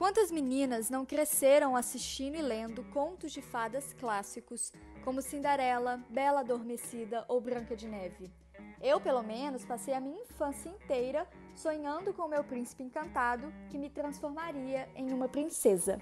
Quantas meninas não cresceram assistindo e lendo contos de fadas clássicos, como Cinderela, Bela Adormecida ou Branca de Neve? Eu, pelo menos, passei a minha infância inteira sonhando com o meu príncipe encantado que me transformaria em uma princesa.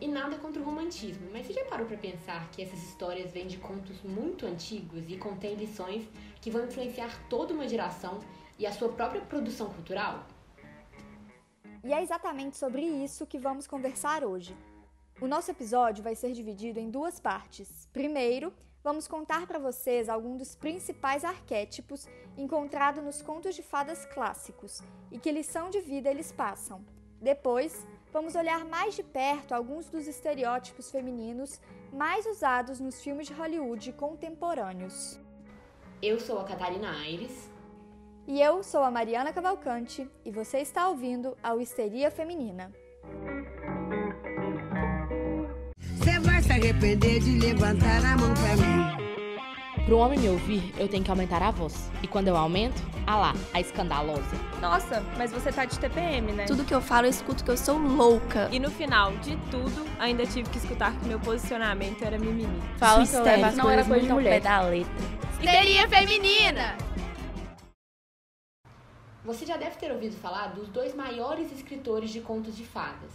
E nada contra o romantismo, mas você já parou para pensar que essas histórias vêm de contos muito antigos e contêm lições que vão influenciar toda uma geração e a sua própria produção cultural? E é exatamente sobre isso que vamos conversar hoje. O nosso episódio vai ser dividido em duas partes. Primeiro, vamos contar para vocês alguns dos principais arquétipos encontrados nos contos de fadas clássicos e que lição de vida eles passam. Depois, vamos olhar mais de perto alguns dos estereótipos femininos mais usados nos filmes de Hollywood contemporâneos. Eu sou a Catarina Aires. E eu sou a Mariana Cavalcante e você está ouvindo a Histeria Feminina. Você vai se arrepender de levantar a mão pra mim. Pro homem me ouvir, eu tenho que aumentar a voz. E quando eu aumento, ah lá, a escandalosa. Nossa, mas você tá de TPM, né? Tudo que eu falo, eu escuto que eu sou louca. E no final de tudo, ainda tive que escutar que meu posicionamento era mimimi. Fala que eu levo as não era coisa de mulher. da letra. Histeria feminina! Você já deve ter ouvido falar dos dois maiores escritores de contos de fadas,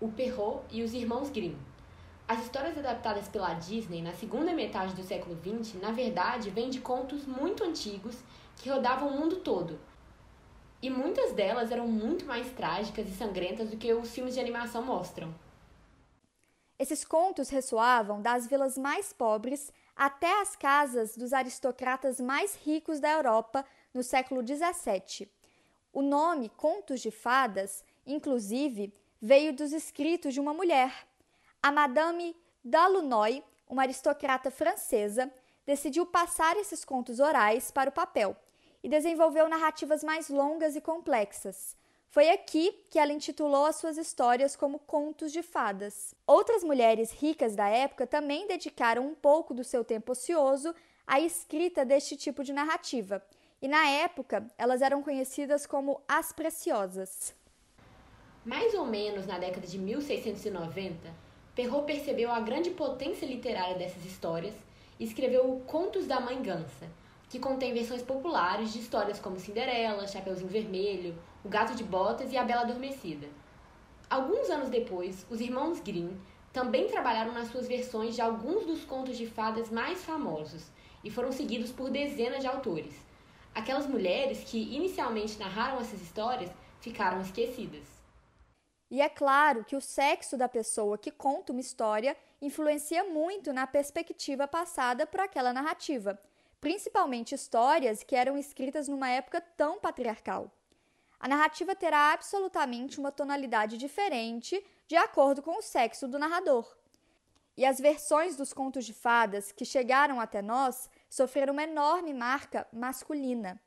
o Perrault e os irmãos Grimm. As histórias adaptadas pela Disney na segunda metade do século XX, na verdade, vêm de contos muito antigos que rodavam o mundo todo. E muitas delas eram muito mais trágicas e sangrentas do que os filmes de animação mostram. Esses contos ressoavam das vilas mais pobres até as casas dos aristocratas mais ricos da Europa no século XVII. O nome Contos de Fadas, inclusive, veio dos escritos de uma mulher. A Madame d'Aulnoy, uma aristocrata francesa, decidiu passar esses contos orais para o papel e desenvolveu narrativas mais longas e complexas. Foi aqui que ela intitulou as suas histórias como Contos de Fadas. Outras mulheres ricas da época também dedicaram um pouco do seu tempo ocioso à escrita deste tipo de narrativa, e na época elas eram conhecidas como as preciosas. Mais ou menos na década de 1690, Perrault percebeu a grande potência literária dessas histórias e escreveu Contos da Mãe Gansa, que contém versões populares de histórias como Cinderela, Chapeuzinho Vermelho, O Gato de Botas e A Bela Adormecida. Alguns anos depois, os irmãos Grimm também trabalharam nas suas versões de alguns dos contos de fadas mais famosos e foram seguidos por dezenas de autores. Aquelas mulheres que inicialmente narraram essas histórias ficaram esquecidas. E é claro que o sexo da pessoa que conta uma história influencia muito na perspectiva passada por aquela narrativa, principalmente histórias que eram escritas numa época tão patriarcal. A narrativa terá absolutamente uma tonalidade diferente de acordo com o sexo do narrador. E as versões dos contos de fadas que chegaram até nós sofreram uma enorme marca masculina.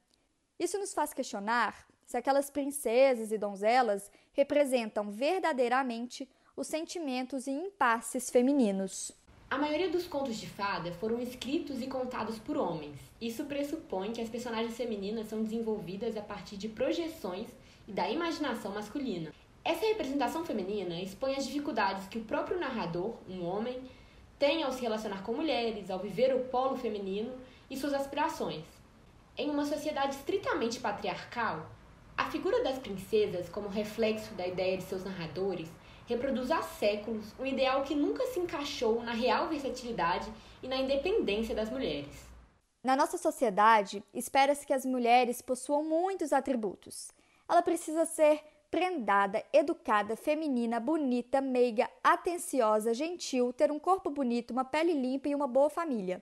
Isso nos faz questionar se aquelas princesas e donzelas representam verdadeiramente os sentimentos e impasses femininos. A maioria dos contos de fada foram escritos e contados por homens. Isso pressupõe que as personagens femininas são desenvolvidas a partir de projeções e da imaginação masculina. Essa representação feminina expõe as dificuldades que o próprio narrador, um homem, tem ao se relacionar com mulheres, ao viver o polo feminino e suas aspirações. Em uma sociedade estritamente patriarcal, a figura das princesas, como reflexo da ideia de seus narradores, reproduz há séculos um ideal que nunca se encaixou na real versatilidade e na independência das mulheres. Na nossa sociedade, espera-se que as mulheres possuam muitos atributos. Ela precisa ser prendada, educada, feminina, bonita, meiga, atenciosa, gentil, ter um corpo bonito, uma pele limpa e uma boa família.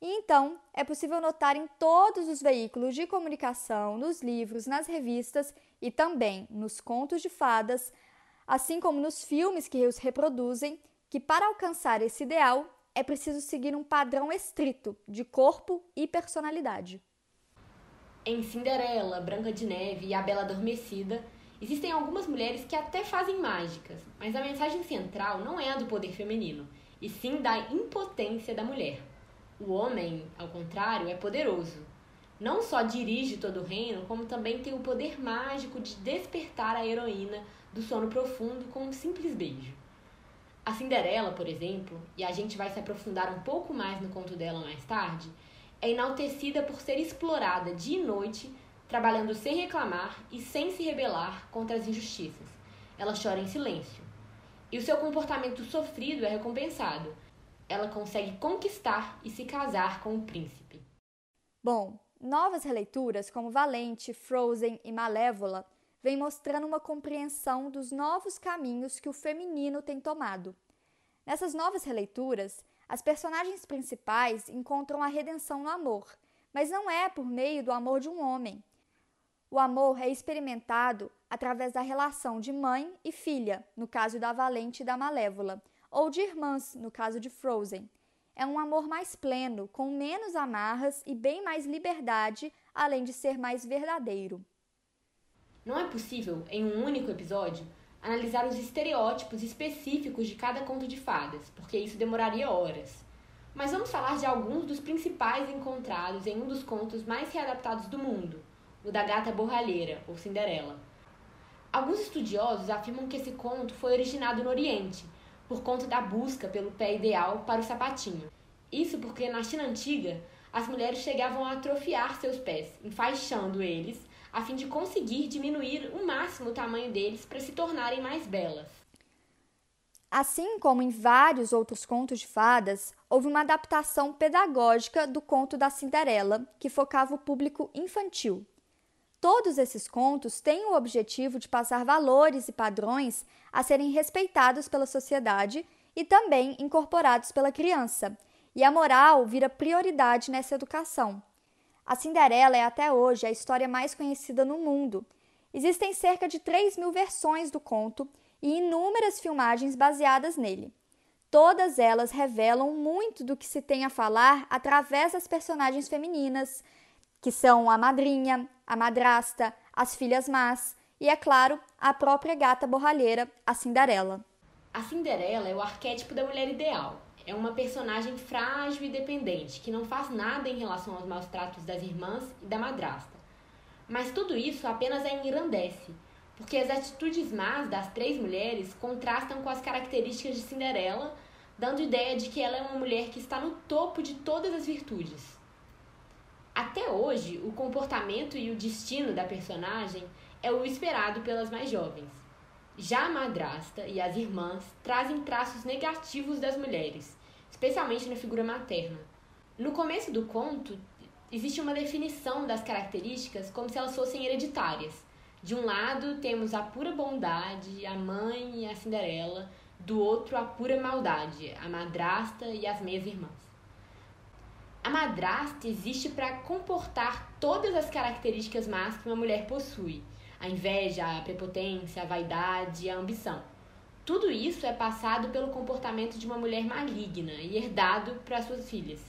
E então, é possível notar em todos os veículos de comunicação, nos livros, nas revistas e também nos contos de fadas, assim como nos filmes que os reproduzem, que para alcançar esse ideal é preciso seguir um padrão estrito de corpo e personalidade. Em Cinderela, Branca de Neve e A Bela Adormecida, Existem algumas mulheres que até fazem mágicas, mas a mensagem central não é a do poder feminino, e sim da impotência da mulher. O homem, ao contrário, é poderoso. Não só dirige todo o reino, como também tem o poder mágico de despertar a heroína do sono profundo com um simples beijo. A Cinderela, por exemplo, e a gente vai se aprofundar um pouco mais no conto dela mais tarde, é enaltecida por ser explorada dia e noite, trabalhando sem reclamar e sem se rebelar contra as injustiças. Ela chora em silêncio. E o seu comportamento sofrido é recompensado. Ela consegue conquistar e se casar com o príncipe. Bom, novas releituras como Valente, Frozen e Malévola vêm mostrando uma compreensão dos novos caminhos que o feminino tem tomado. Nessas novas releituras, as personagens principais encontram a redenção no amor, mas não é por meio do amor de um homem. O amor é experimentado através da relação de mãe e filha, no caso da Valente e da Malévola, ou de irmãs, no caso de Frozen. É um amor mais pleno, com menos amarras e bem mais liberdade, além de ser mais verdadeiro. Não é possível, em um único episódio, analisar os estereótipos específicos de cada conto de fadas, porque isso demoraria horas. Mas vamos falar de alguns dos principais encontrados em um dos contos mais readaptados do mundo, o da gata borralheira, ou Cinderela. Alguns estudiosos afirmam que esse conto foi originado no Oriente, por conta da busca pelo pé ideal para o sapatinho. Isso porque na China antiga, as mulheres chegavam a atrofiar seus pés, enfaixando eles a fim de conseguir diminuir o máximo o tamanho deles para se tornarem mais belas. Assim como em vários outros contos de fadas, houve uma adaptação pedagógica do conto da Cinderela, que focava o público infantil. Todos esses contos têm o objetivo de passar valores e padrões a serem respeitados pela sociedade e também incorporados pela criança, e a moral vira prioridade nessa educação. A Cinderela é até hoje a história mais conhecida no mundo. Existem cerca de 3 mil versões do conto e inúmeras filmagens baseadas nele. Todas elas revelam muito do que se tem a falar através das personagens femininas, que são a madrinha, a madrasta, as filhas más e, é claro, a própria gata borralheira, a Cinderela. A Cinderela é o arquétipo da mulher ideal, é uma personagem frágil e dependente, que não faz nada em relação aos maus tratos das irmãs e da madrasta. Mas tudo isso apenas a engrandece, porque as atitudes más das três mulheres contrastam com as características de Cinderela, dando ideia de que ela é uma mulher que está no topo de todas as virtudes. Até hoje, o comportamento e o destino da personagem é o esperado pelas mais jovens. Já a madrasta e as irmãs trazem traços negativos das mulheres, especialmente na figura materna. No começo do conto, existe uma definição das características como se elas fossem hereditárias. De um lado, temos a pura bondade, a mãe e a Cinderela, do outro, a pura maldade, a madrasta e as meias irmãs. A madrasta existe para comportar todas as características más que uma mulher possui a inveja, a prepotência, a vaidade, a ambição. Tudo isso é passado pelo comportamento de uma mulher maligna e herdado para suas filhas.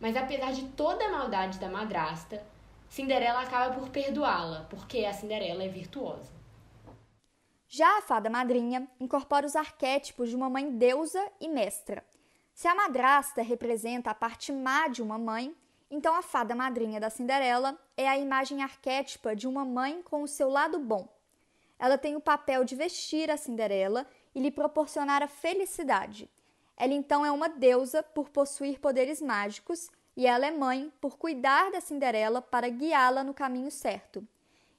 Mas apesar de toda a maldade da madrasta, Cinderela acaba por perdoá-la, porque a Cinderela é virtuosa. Já a fada madrinha incorpora os arquétipos de uma mãe deusa e mestra. Se a madrasta representa a parte má de uma mãe, então, a fada madrinha da Cinderela é a imagem arquétipa de uma mãe com o seu lado bom. Ela tem o papel de vestir a Cinderela e lhe proporcionar a felicidade. Ela então é uma deusa por possuir poderes mágicos e ela é mãe por cuidar da Cinderela para guiá-la no caminho certo.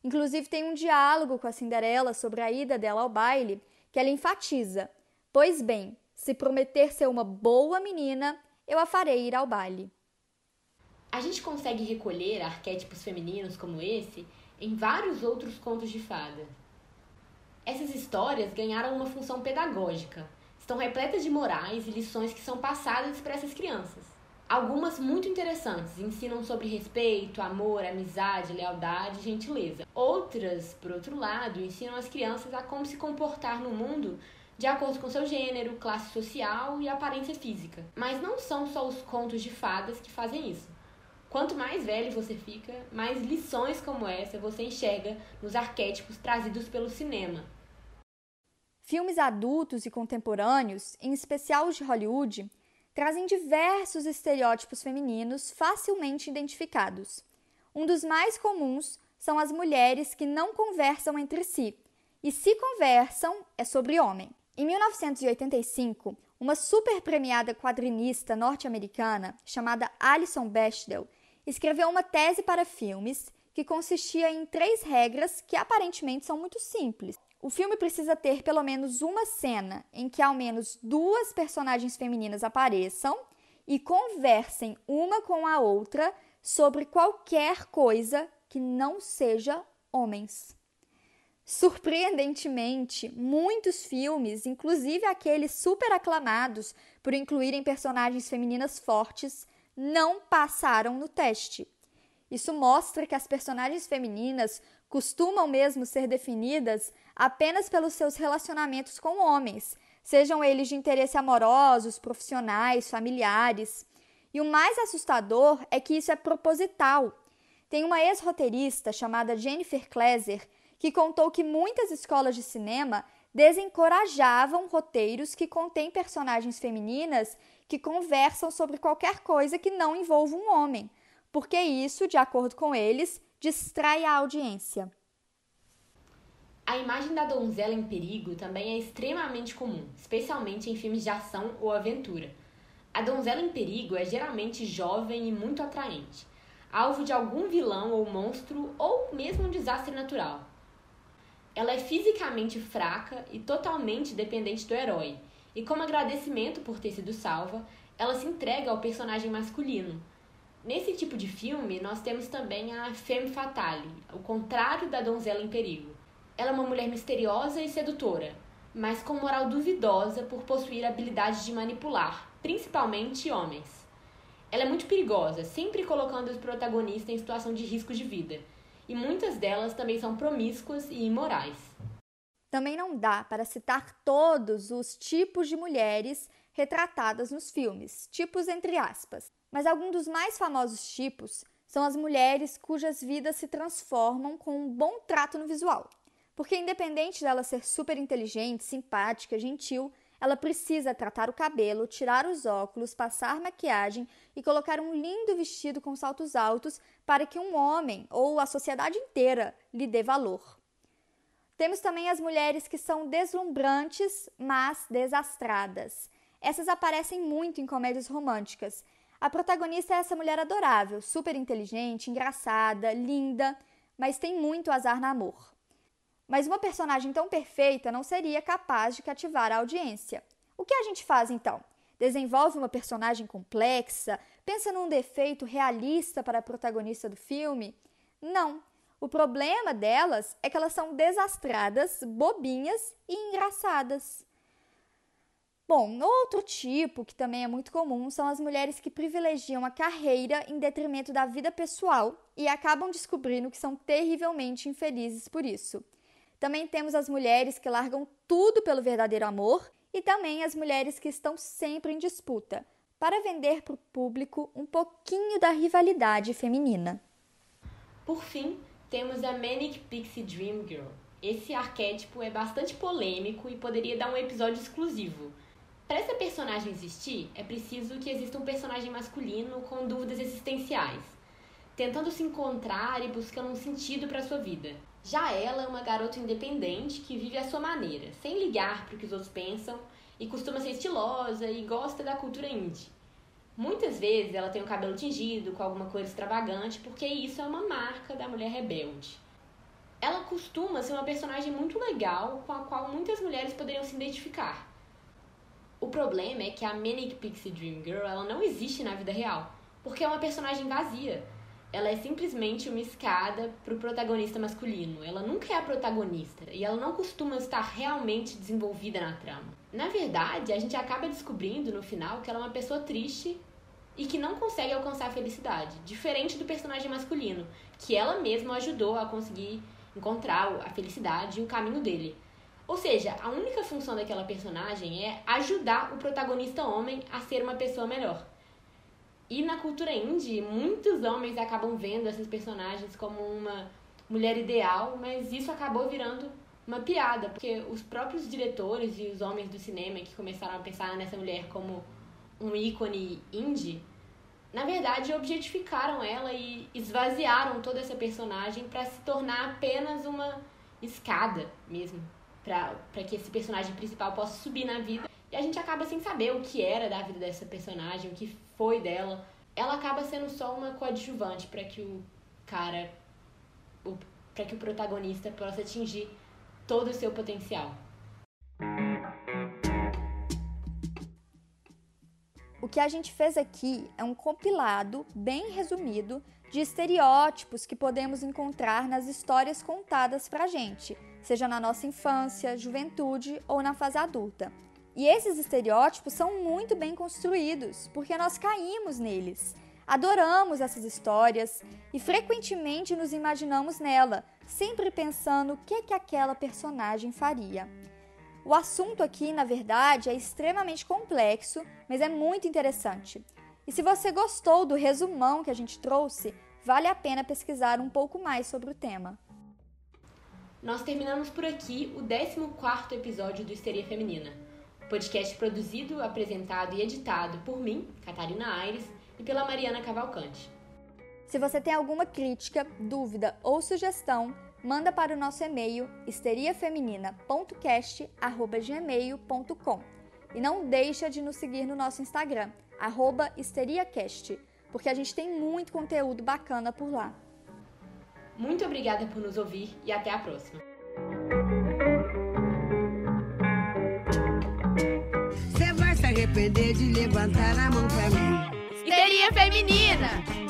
Inclusive, tem um diálogo com a Cinderela sobre a ida dela ao baile que ela enfatiza: Pois bem, se prometer ser uma boa menina, eu a farei ir ao baile. A gente consegue recolher arquétipos femininos como esse em vários outros contos de fada. Essas histórias ganharam uma função pedagógica, estão repletas de morais e lições que são passadas para essas crianças. Algumas muito interessantes, ensinam sobre respeito, amor, amizade, lealdade e gentileza. Outras, por outro lado, ensinam as crianças a como se comportar no mundo de acordo com seu gênero, classe social e aparência física. Mas não são só os contos de fadas que fazem isso. Quanto mais velho você fica, mais lições como essa você enxerga nos arquétipos trazidos pelo cinema. Filmes adultos e contemporâneos, em especial os de Hollywood, trazem diversos estereótipos femininos facilmente identificados. Um dos mais comuns são as mulheres que não conversam entre si, e se conversam, é sobre homem. Em 1985, uma super premiada quadrinista norte-americana chamada Alison Bechdel escreveu uma tese para filmes que consistia em três regras que aparentemente são muito simples. O filme precisa ter pelo menos uma cena em que ao menos duas personagens femininas apareçam e conversem uma com a outra sobre qualquer coisa que não seja homens. Surpreendentemente, muitos filmes, inclusive aqueles super aclamados por incluírem personagens femininas fortes, não passaram no teste. Isso mostra que as personagens femininas costumam mesmo ser definidas apenas pelos seus relacionamentos com homens, sejam eles de interesse amorosos, profissionais, familiares. E o mais assustador é que isso é proposital. Tem uma ex-roteirista chamada Jennifer Kleiser que contou que muitas escolas de cinema desencorajavam roteiros que contêm personagens femininas que conversam sobre qualquer coisa que não envolva um homem, porque isso, de acordo com eles, distrai a audiência. A imagem da donzela em perigo também é extremamente comum, especialmente em filmes de ação ou aventura. A donzela em perigo é geralmente jovem e muito atraente, alvo de algum vilão ou monstro ou mesmo um desastre natural. Ela é fisicamente fraca e totalmente dependente do herói, e como agradecimento por ter sido salva, ela se entrega ao personagem masculino. Nesse tipo de filme, nós temos também a femme fatale, o contrário da donzela em perigo. Ela é uma mulher misteriosa e sedutora, mas com moral duvidosa por possuir habilidade de manipular, principalmente homens. Ela é muito perigosa, sempre colocando os protagonistas em situação de risco de vida e muitas delas também são promíscuas e imorais. Também não dá para citar todos os tipos de mulheres retratadas nos filmes, tipos entre aspas, mas alguns dos mais famosos tipos são as mulheres cujas vidas se transformam com um bom trato no visual. Porque, independente dela ser super inteligente, simpática, gentil, ela precisa tratar o cabelo, tirar os óculos, passar maquiagem e colocar um lindo vestido com saltos altos para que um homem ou a sociedade inteira lhe dê valor. Temos também as mulheres que são deslumbrantes, mas desastradas. Essas aparecem muito em comédias românticas. A protagonista é essa mulher adorável, super inteligente, engraçada, linda, mas tem muito azar no amor. Mas uma personagem tão perfeita não seria capaz de cativar a audiência. O que a gente faz então? Desenvolve uma personagem complexa? Pensa num defeito realista para a protagonista do filme? Não. O problema delas é que elas são desastradas, bobinhas e engraçadas. Bom, outro tipo que também é muito comum são as mulheres que privilegiam a carreira em detrimento da vida pessoal e acabam descobrindo que são terrivelmente infelizes por isso. Também temos as mulheres que largam tudo pelo verdadeiro amor e também as mulheres que estão sempre em disputa, para vender para o público um pouquinho da rivalidade feminina. Por fim, temos a Manic Pixie Dream Girl. Esse arquétipo é bastante polêmico e poderia dar um episódio exclusivo. Para essa personagem existir, é preciso que exista um personagem masculino com dúvidas existenciais, tentando se encontrar e buscando um sentido para sua vida. Já ela é uma garota independente que vive à sua maneira, sem ligar para o que os outros pensam e costuma ser estilosa e gosta da cultura indie. Muitas vezes ela tem o cabelo tingido com alguma cor extravagante, porque isso é uma marca da mulher rebelde. Ela costuma ser uma personagem muito legal com a qual muitas mulheres poderiam se identificar. O problema é que a Manic Pixie Dream Girl ela não existe na vida real, porque é uma personagem vazia ela é simplesmente uma escada para o protagonista masculino. Ela nunca é a protagonista e ela não costuma estar realmente desenvolvida na trama. Na verdade, a gente acaba descobrindo no final que ela é uma pessoa triste e que não consegue alcançar a felicidade, diferente do personagem masculino, que ela mesma ajudou a conseguir encontrar a felicidade e o caminho dele. Ou seja, a única função daquela personagem é ajudar o protagonista homem a ser uma pessoa melhor. E na cultura indie, muitos homens acabam vendo esses personagens como uma mulher ideal, mas isso acabou virando uma piada, porque os próprios diretores e os homens do cinema que começaram a pensar nessa mulher como um ícone indie, na verdade objetificaram ela e esvaziaram toda essa personagem para se tornar apenas uma escada mesmo, para que esse personagem principal possa subir na vida. E a gente acaba sem saber o que era da vida dessa personagem, o que foi dela. Ela acaba sendo só uma coadjuvante para que o cara, para que o protagonista possa atingir todo o seu potencial. O que a gente fez aqui é um compilado bem resumido de estereótipos que podemos encontrar nas histórias contadas pra gente, seja na nossa infância, juventude ou na fase adulta. E esses estereótipos são muito bem construídos, porque nós caímos neles. Adoramos essas histórias e frequentemente nos imaginamos nela, sempre pensando o que, que aquela personagem faria. O assunto aqui, na verdade, é extremamente complexo, mas é muito interessante. E se você gostou do resumão que a gente trouxe, vale a pena pesquisar um pouco mais sobre o tema. Nós terminamos por aqui o 14º episódio do Histeria Feminina, podcast produzido, apresentado e editado por mim, Catarina Aires, e pela Mariana Cavalcante. Se você tem alguma crítica, dúvida ou sugestão, manda para o nosso e-mail histeriafeminina.cast@gmail.com. E não deixa de nos seguir no nosso Instagram, histeriacast, porque a gente tem muito conteúdo bacana por lá. Muito obrigada por nos ouvir e até a próxima. Arrepender de levantar a mão pra mim. Histeria Feminina!